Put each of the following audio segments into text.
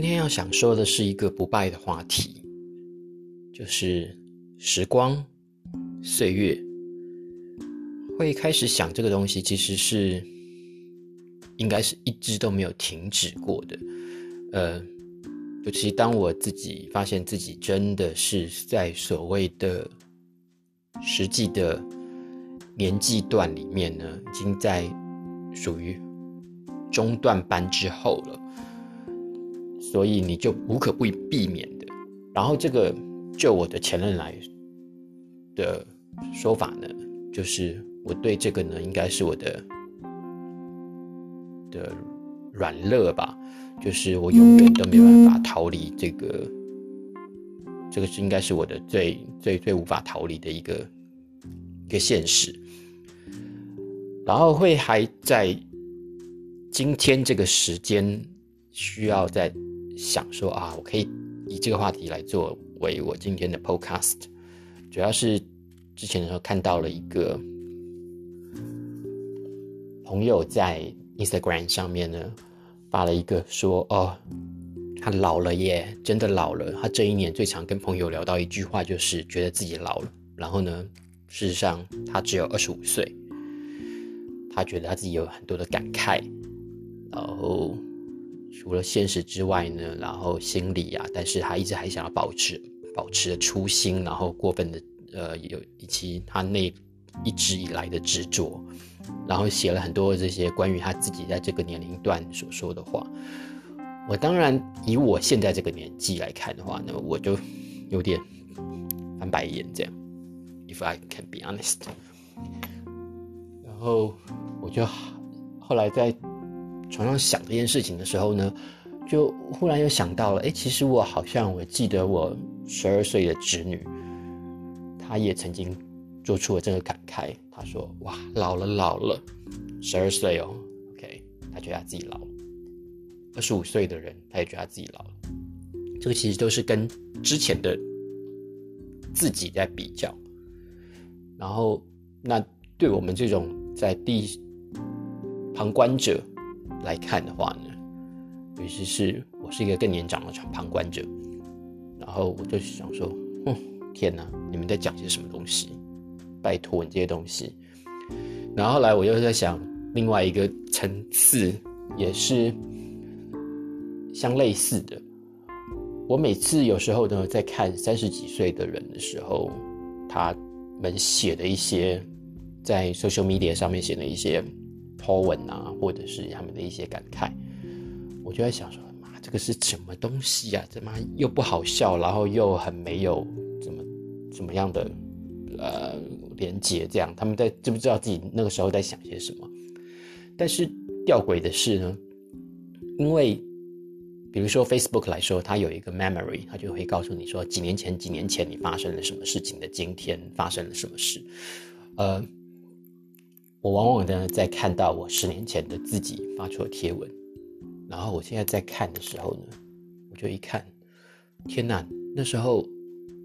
今天要想说的是一个不败的话题，就是时光、岁月。会开始想这个东西，其实是应该是一直都没有停止过的。呃，尤其当我自己发现自己真的是在所谓的实际的年纪段里面呢，已经在属于中段班之后了。所以你就无可不避免的，然后这个就我的前任来的说法呢，就是我对这个呢，应该是我的的软肋吧，就是我永远都没办法逃离这个，这个是应该是我的最最最无法逃离的一个一个现实，然后会还在今天这个时间需要在。想说啊，我可以以这个话题来作为我今天的 podcast，主要是之前的时候看到了一个朋友在 Instagram 上面呢发了一个说哦，他老了耶，真的老了。他这一年最常跟朋友聊到一句话，就是觉得自己老了。然后呢，事实上他只有二十五岁，他觉得他自己有很多的感慨，然后。除了现实之外呢，然后心理啊，但是他一直还想要保持保持初心，然后过分的呃有以及他那一直以来的执着，然后写了很多这些关于他自己在这个年龄段所说的话。我当然以我现在这个年纪来看的话呢，我就有点翻白眼这样。If I can be honest，然后我就后来在。床上想这件事情的时候呢，就忽然又想到了，哎，其实我好像我记得我十二岁的侄女，她也曾经做出了这个感慨。她说：“哇，老了老了，十二岁哦，OK，她觉得她自己老了。二十五岁的人，她也觉得她自己老了。这个其实都是跟之前的自己在比较。然后，那对我们这种在第旁观者。”来看的话呢，尤其是我是一个更年长的旁观者，然后我就想说，哼，天哪，你们在讲些什么东西？拜托你这些东西。然后后来我又在想另外一个层次，也是相类似的。我每次有时候呢，在看三十几岁的人的时候，他们写的一些在 social media 上面写的一些。Po 文啊，或者是他们的一些感慨，我就在想说，妈，这个是什么东西呀？怎么又不好笑，然后又很没有怎么怎么样的呃连接？这样他们在知不知道自己那个时候在想些什么？但是吊诡的是呢，因为比如说 Facebook 来说，它有一个 memory，它就会告诉你说，几年前几年前你发生了什么事情的，今天发生了什么事，呃。我往往呢在看到我十年前的自己发出的贴文，然后我现在在看的时候呢，我就一看，天哪！那时候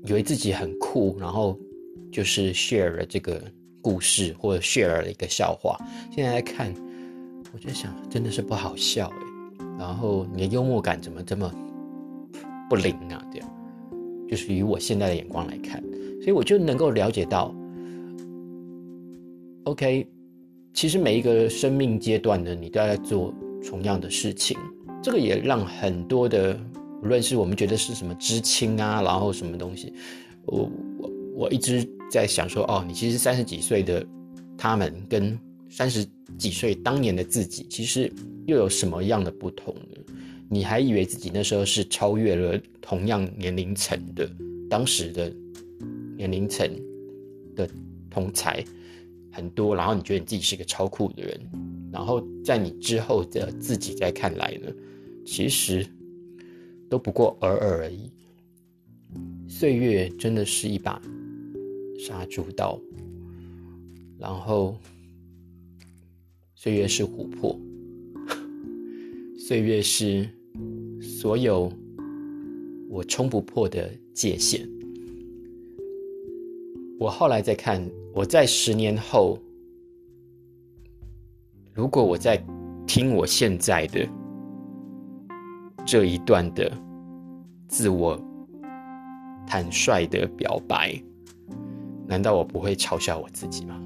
以为自己很酷，然后就是 share 了这个故事或者 share 了一个笑话，现在来看，我就想真的是不好笑哎。然后你的幽默感怎么这么不灵啊？这样，就是以我现在的眼光来看，所以我就能够了解到，OK。其实每一个生命阶段呢，你都要在做同样的事情，这个也让很多的，无论是我们觉得是什么知青啊，然后什么东西，我我我一直在想说，哦，你其实三十几岁的他们跟三十几岁当年的自己，其实又有什么样的不同呢？你还以为自己那时候是超越了同样年龄层的当时的年龄层的同才。很多，然后你觉得你自己是个超酷的人，然后在你之后的自己在看来呢，其实都不过尔尔而已。岁月真的是一把杀猪刀，然后岁月是琥珀，岁月是所有我冲不破的界限。我后来再看。我在十年后，如果我在听我现在的这一段的自我坦率的表白，难道我不会嘲笑我自己吗？